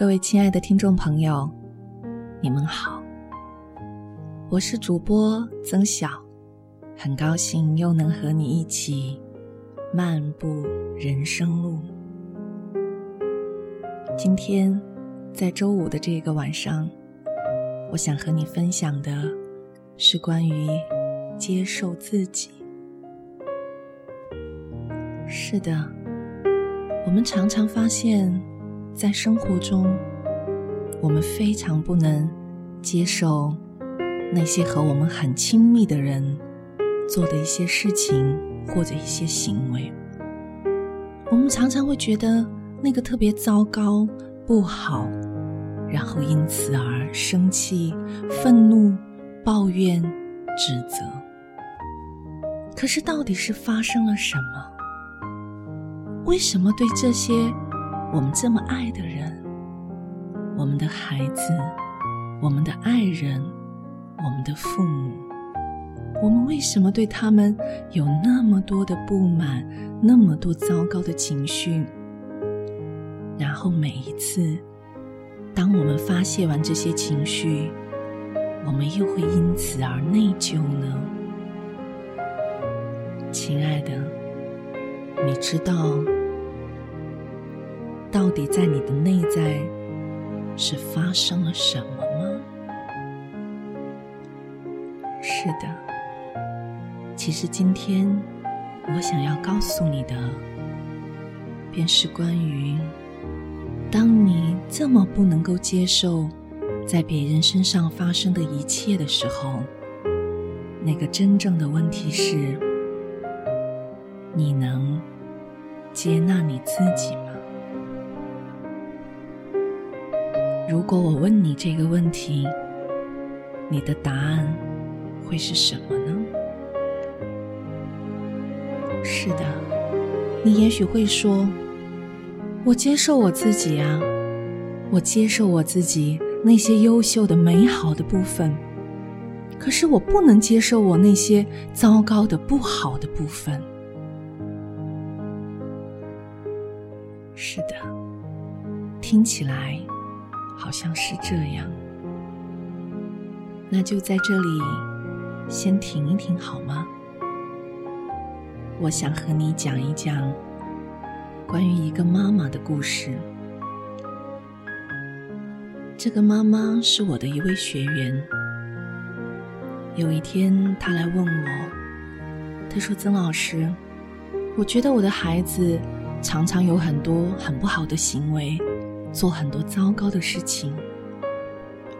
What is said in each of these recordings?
各位亲爱的听众朋友，你们好，我是主播曾晓，很高兴又能和你一起漫步人生路。今天在周五的这个晚上，我想和你分享的是关于接受自己。是的，我们常常发现。在生活中，我们非常不能接受那些和我们很亲密的人做的一些事情或者一些行为。我们常常会觉得那个特别糟糕、不好，然后因此而生气、愤怒、抱怨、指责。可是，到底是发生了什么？为什么对这些？我们这么爱的人，我们的孩子，我们的爱人，我们的父母，我们为什么对他们有那么多的不满，那么多糟糕的情绪？然后每一次，当我们发泄完这些情绪，我们又会因此而内疚呢？亲爱的，你知道？到底在你的内在是发生了什么吗？是的，其实今天我想要告诉你的，便是关于当你这么不能够接受在别人身上发生的一切的时候，那个真正的问题是：你能接纳你自己吗？如果我问你这个问题，你的答案会是什么呢？是的，你也许会说：“我接受我自己啊，我接受我自己那些优秀的、美好的部分。可是我不能接受我那些糟糕的、不好的部分。”是的，听起来。好像是这样，那就在这里先停一停好吗？我想和你讲一讲关于一个妈妈的故事。这个妈妈是我的一位学员。有一天，她来问我，她说：“曾老师，我觉得我的孩子常常有很多很不好的行为。”做很多糟糕的事情，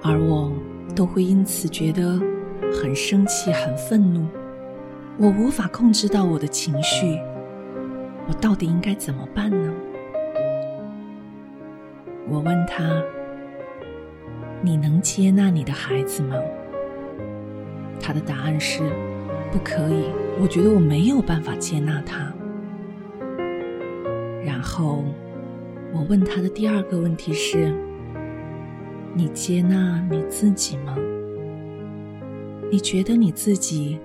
而我都会因此觉得很生气、很愤怒。我无法控制到我的情绪，我到底应该怎么办呢？我问他：“你能接纳你的孩子吗？”他的答案是：“不可以。”我觉得我没有办法接纳他。然后。我问他的第二个问题是：你接纳你自己吗？你觉得你自己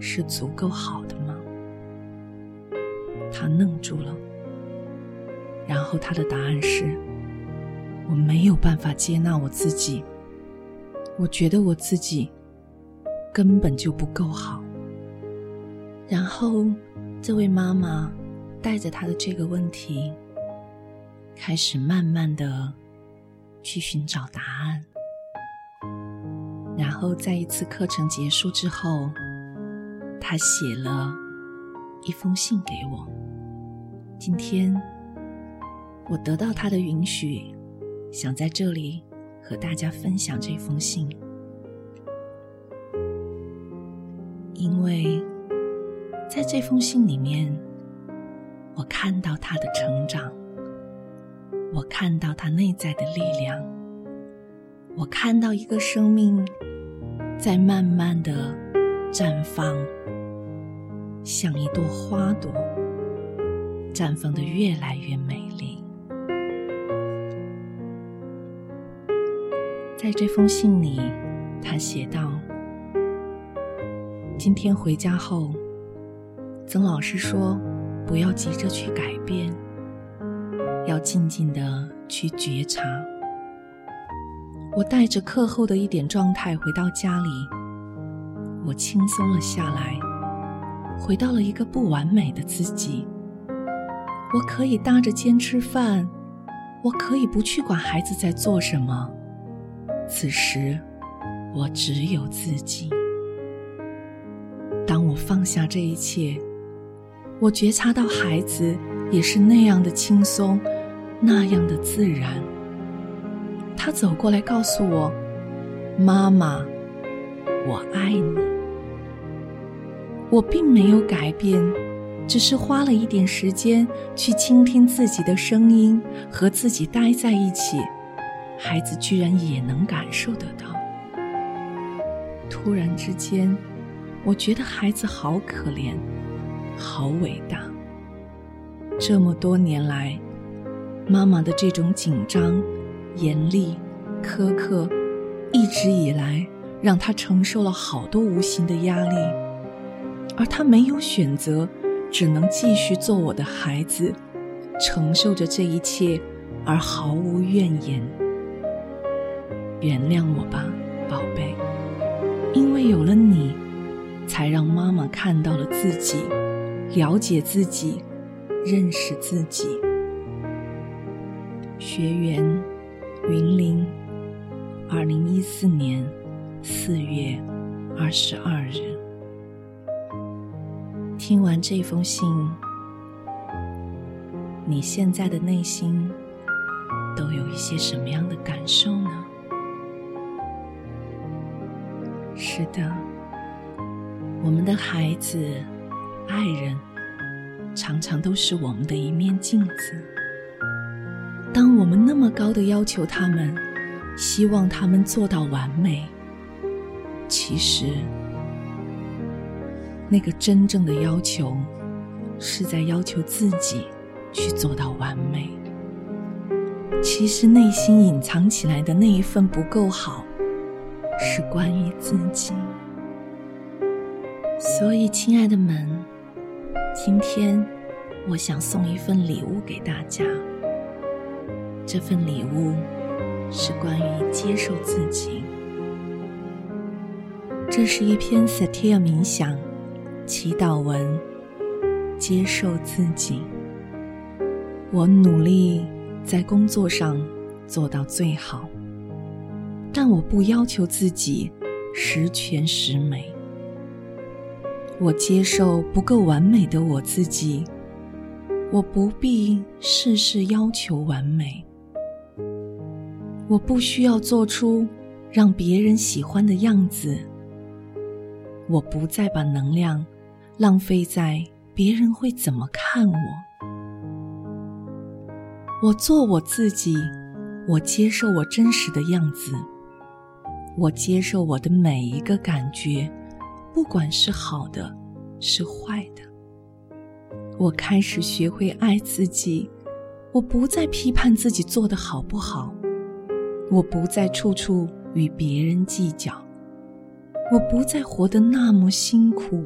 是足够好的吗？他愣住了，然后他的答案是：我没有办法接纳我自己，我觉得我自己根本就不够好。然后，这位妈妈带着他的这个问题。开始慢慢的去寻找答案，然后在一次课程结束之后，他写了一封信给我。今天我得到他的允许，想在这里和大家分享这封信，因为在这封信里面，我看到他的成长。我看到他内在的力量，我看到一个生命在慢慢的绽放，像一朵花朵，绽放的越来越美丽。在这封信里，他写道：“今天回家后，曾老师说，不要急着去改变。”要静静的去觉察我带着课后的一点状态回到家里，我轻松了下来，回到了一个不完美的自己。我可以搭着肩吃饭，我可以不去管孩子在做什么。此时，我只有自己。当我放下这一切，我觉察到孩子也是那样的轻松，那样的自然。他走过来告诉我：“妈妈，我爱你。”我并没有改变。只是花了一点时间去倾听自己的声音，和自己待在一起，孩子居然也能感受得到。突然之间，我觉得孩子好可怜，好伟大。这么多年来，妈妈的这种紧张、严厉、苛刻，一直以来让他承受了好多无形的压力，而他没有选择。只能继续做我的孩子，承受着这一切，而毫无怨言。原谅我吧，宝贝，因为有了你，才让妈妈看到了自己，了解自己，认识自己。学员云林，二零一四年四月二十二日。听完这封信，你现在的内心都有一些什么样的感受呢？是的，我们的孩子、爱人，常常都是我们的一面镜子。当我们那么高的要求他们，希望他们做到完美，其实。那个真正的要求，是在要求自己去做到完美。其实内心隐藏起来的那一份不够好，是关于自己。所以，亲爱的们，今天我想送一份礼物给大家。这份礼物是关于接受自己。这是一篇 Satir 冥想。祈祷文：接受自己。我努力在工作上做到最好，但我不要求自己十全十美。我接受不够完美的我自己，我不必事事要求完美。我不需要做出让别人喜欢的样子。我不再把能量。浪费在别人会怎么看我？我做我自己，我接受我真实的样子，我接受我的每一个感觉，不管是好的，是坏的。我开始学会爱自己，我不再批判自己做的好不好，我不再处处与别人计较，我不再活得那么辛苦。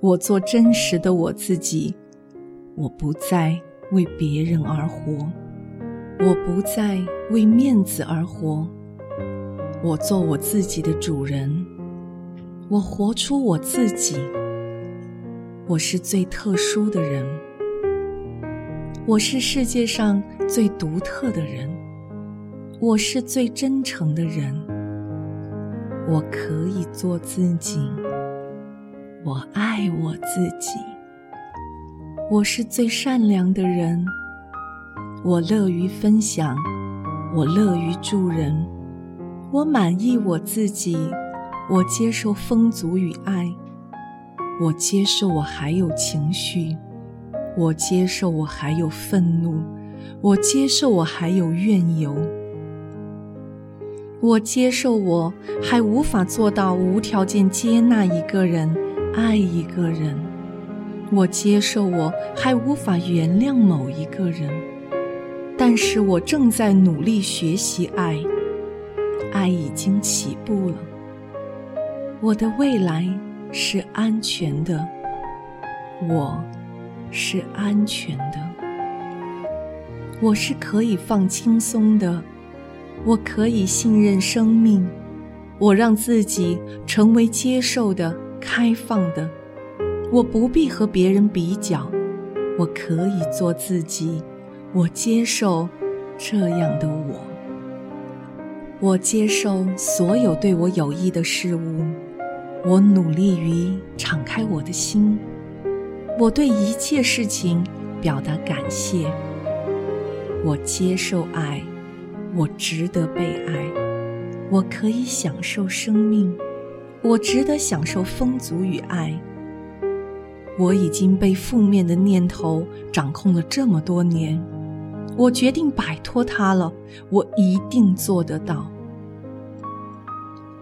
我做真实的我自己，我不再为别人而活，我不再为面子而活。我做我自己的主人，我活出我自己。我是最特殊的人，我是世界上最独特的人，我是最真诚的人。我可以做自己。我爱我自己，我是最善良的人，我乐于分享，我乐于助人，我满意我自己，我接受丰足与爱，我接受我还有情绪，我接受我还有愤怒，我接受我还有怨尤，我接受我还无法做到无条件接纳一个人。爱一个人，我接受我还无法原谅某一个人，但是我正在努力学习爱，爱已经起步了。我的未来是安全的，我是安全的，我是可以放轻松的，我可以信任生命，我让自己成为接受的、开放的。我不必和别人比较，我可以做自己。我接受这样的我，我接受所有对我有益的事物。我努力于敞开我的心，我对一切事情表达感谢。我接受爱，我值得被爱，我可以享受生命，我值得享受丰足与爱。我已经被负面的念头掌控了这么多年，我决定摆脱它了。我一定做得到。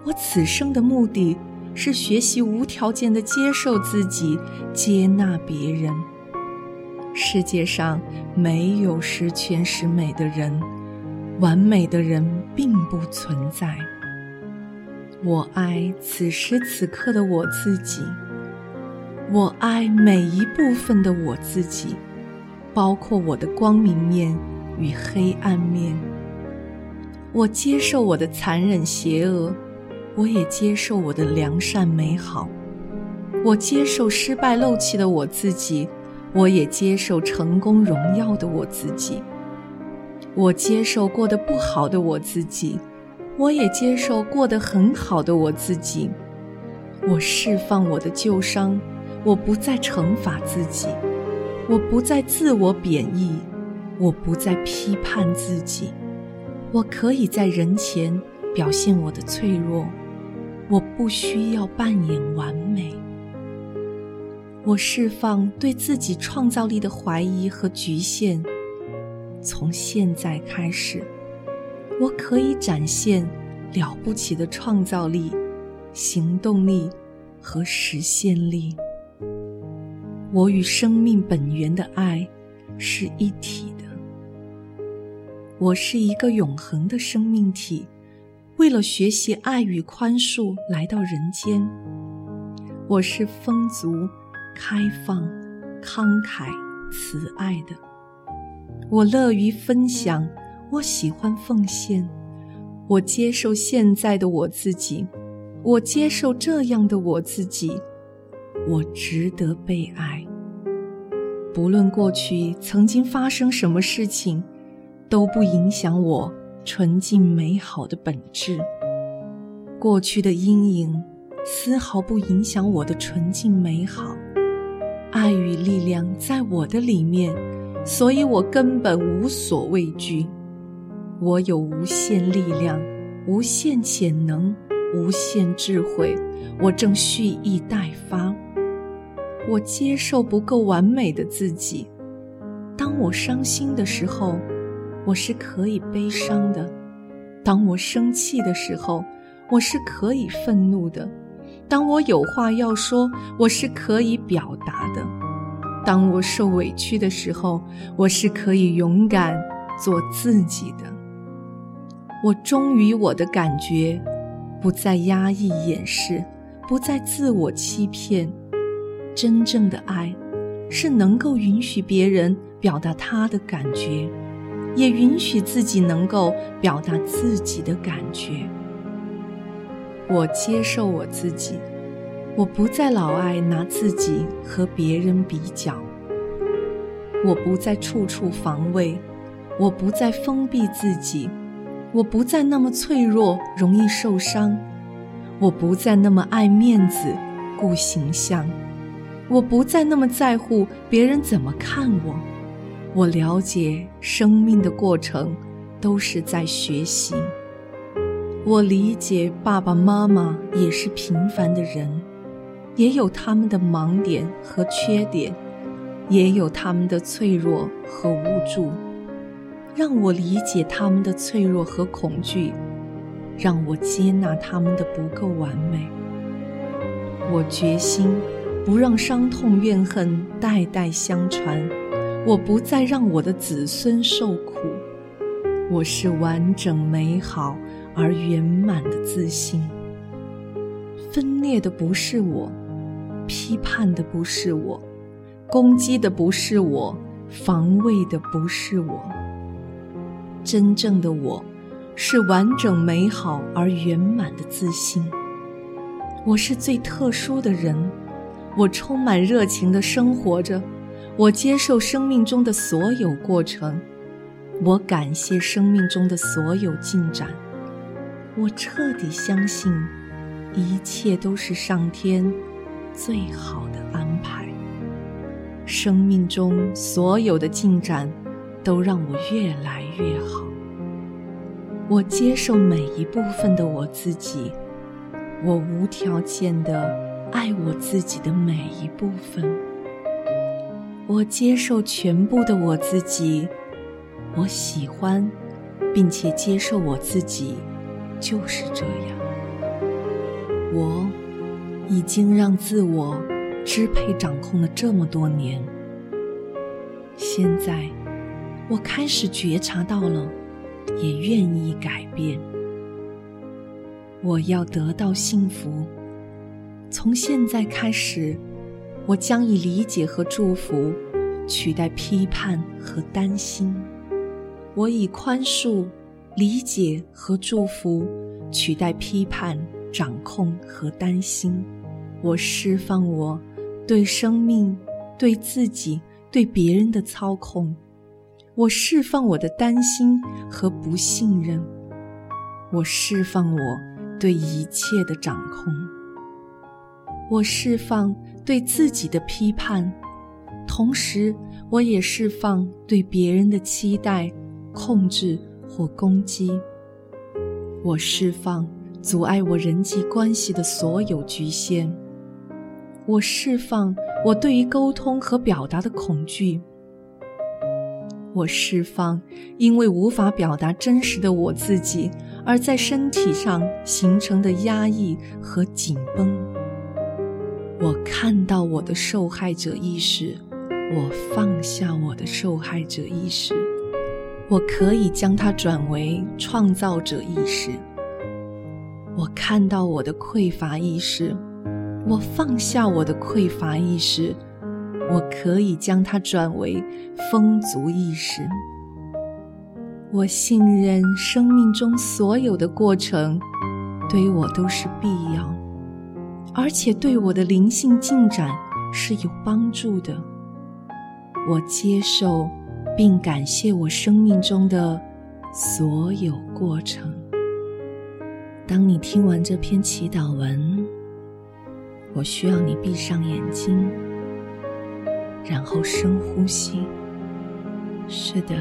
我此生的目的是学习无条件的接受自己，接纳别人。世界上没有十全十美的人，完美的人并不存在。我爱此时此刻的我自己，我爱每一部分的我自己，包括我的光明面与黑暗面。我接受我的残忍邪恶，我也接受我的良善美好。我接受失败漏气的我自己。我也接受成功荣耀的我自己，我接受过得不好的我自己，我也接受过得很好的我自己。我释放我的旧伤，我不再惩罚自己，我不再自我贬义，我不再批判自己。我可以在人前表现我的脆弱，我不需要扮演完美。我释放对自己创造力的怀疑和局限。从现在开始，我可以展现了不起的创造力、行动力和实现力。我与生命本源的爱是一体的。我是一个永恒的生命体，为了学习爱与宽恕来到人间。我是丰足。开放、慷慨、慈爱的，我乐于分享，我喜欢奉献，我接受现在的我自己，我接受这样的我自己，我值得被爱。不论过去曾经发生什么事情，都不影响我纯净美好的本质。过去的阴影丝毫不影响我的纯净美好。爱与力量在我的里面，所以我根本无所畏惧。我有无限力量、无限潜能、无限智慧，我正蓄意待发。我接受不够完美的自己。当我伤心的时候，我是可以悲伤的；当我生气的时候，我是可以愤怒的。当我有话要说，我是可以表达的；当我受委屈的时候，我是可以勇敢做自己的。我忠于我的感觉，不再压抑掩饰，不再自我欺骗。真正的爱，是能够允许别人表达他的感觉，也允许自己能够表达自己的感觉。我接受我自己，我不再老爱拿自己和别人比较，我不再处处防卫，我不再封闭自己，我不再那么脆弱，容易受伤，我不再那么爱面子、顾形象，我不再那么在乎别人怎么看我。我了解生命的过程都是在学习。我理解爸爸妈妈也是平凡的人，也有他们的盲点和缺点，也有他们的脆弱和无助。让我理解他们的脆弱和恐惧，让我接纳他们的不够完美。我决心不让伤痛怨恨代代相传，我不再让我的子孙受苦。我是完整美好。而圆满的自信，分裂的不是我，批判的不是我，攻击的不是我，防卫的不是我。真正的我，是完整、美好而圆满的自信。我是最特殊的人，我充满热情的生活着，我接受生命中的所有过程，我感谢生命中的所有进展，我彻底相信，一切都是上天最好的安排。生命中所有的进展，都让我越来越好。我接受每一部分的我自己，我无条件的爱我自己的每一部分。我接受全部的我自己，我喜欢，并且接受我自己，就是这样。我已经让自我支配掌控了这么多年，现在我开始觉察到了。也愿意改变。我要得到幸福。从现在开始，我将以理解和祝福取代批判和担心。我以宽恕、理解和祝福取代批判、掌控和担心。我释放我对生命、对自己、对别人的操控。我释放我的担心和不信任，我释放我对一切的掌控，我释放对自己的批判，同时我也释放对别人的期待、控制或攻击。我释放阻碍我人际关系的所有局限，我释放我对于沟通和表达的恐惧。我释放，因为无法表达真实的我自己，而在身体上形成的压抑和紧绷。我看到我的受害者意识，我放下我的受害者意识，我可以将它转为创造者意识。我看到我的匮乏意识，我放下我的匮乏意识。我可以将它转为丰足意识。我信任生命中所有的过程，对我都是必要，而且对我的灵性进展是有帮助的。我接受并感谢我生命中的所有过程。当你听完这篇祈祷文，我需要你闭上眼睛。然后深呼吸，是的，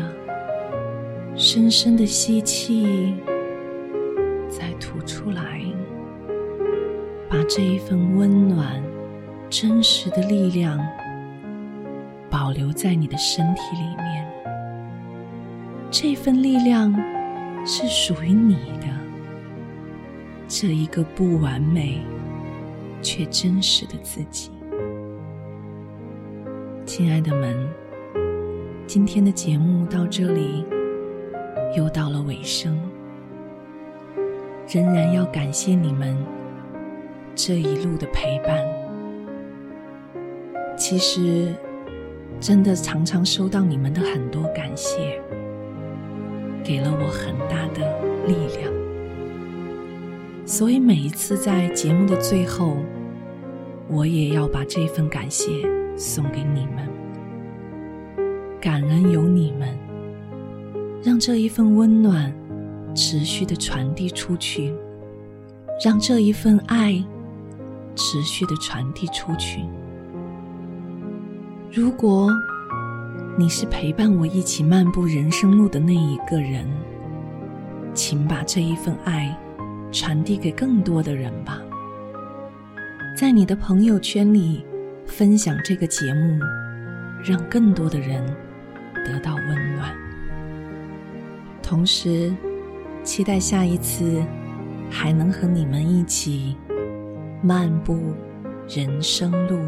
深深的吸气，再吐出来，把这一份温暖、真实的力量保留在你的身体里面。这份力量是属于你的，这一个不完美却真实的自己。亲爱的们，今天的节目到这里又到了尾声，仍然要感谢你们这一路的陪伴。其实，真的常常收到你们的很多感谢，给了我很大的力量。所以每一次在节目的最后，我也要把这份感谢。送给你们，感恩有你们，让这一份温暖持续的传递出去，让这一份爱持续的传递出去。如果你是陪伴我一起漫步人生路的那一个人，请把这一份爱传递给更多的人吧，在你的朋友圈里。分享这个节目，让更多的人得到温暖。同时，期待下一次还能和你们一起漫步人生路。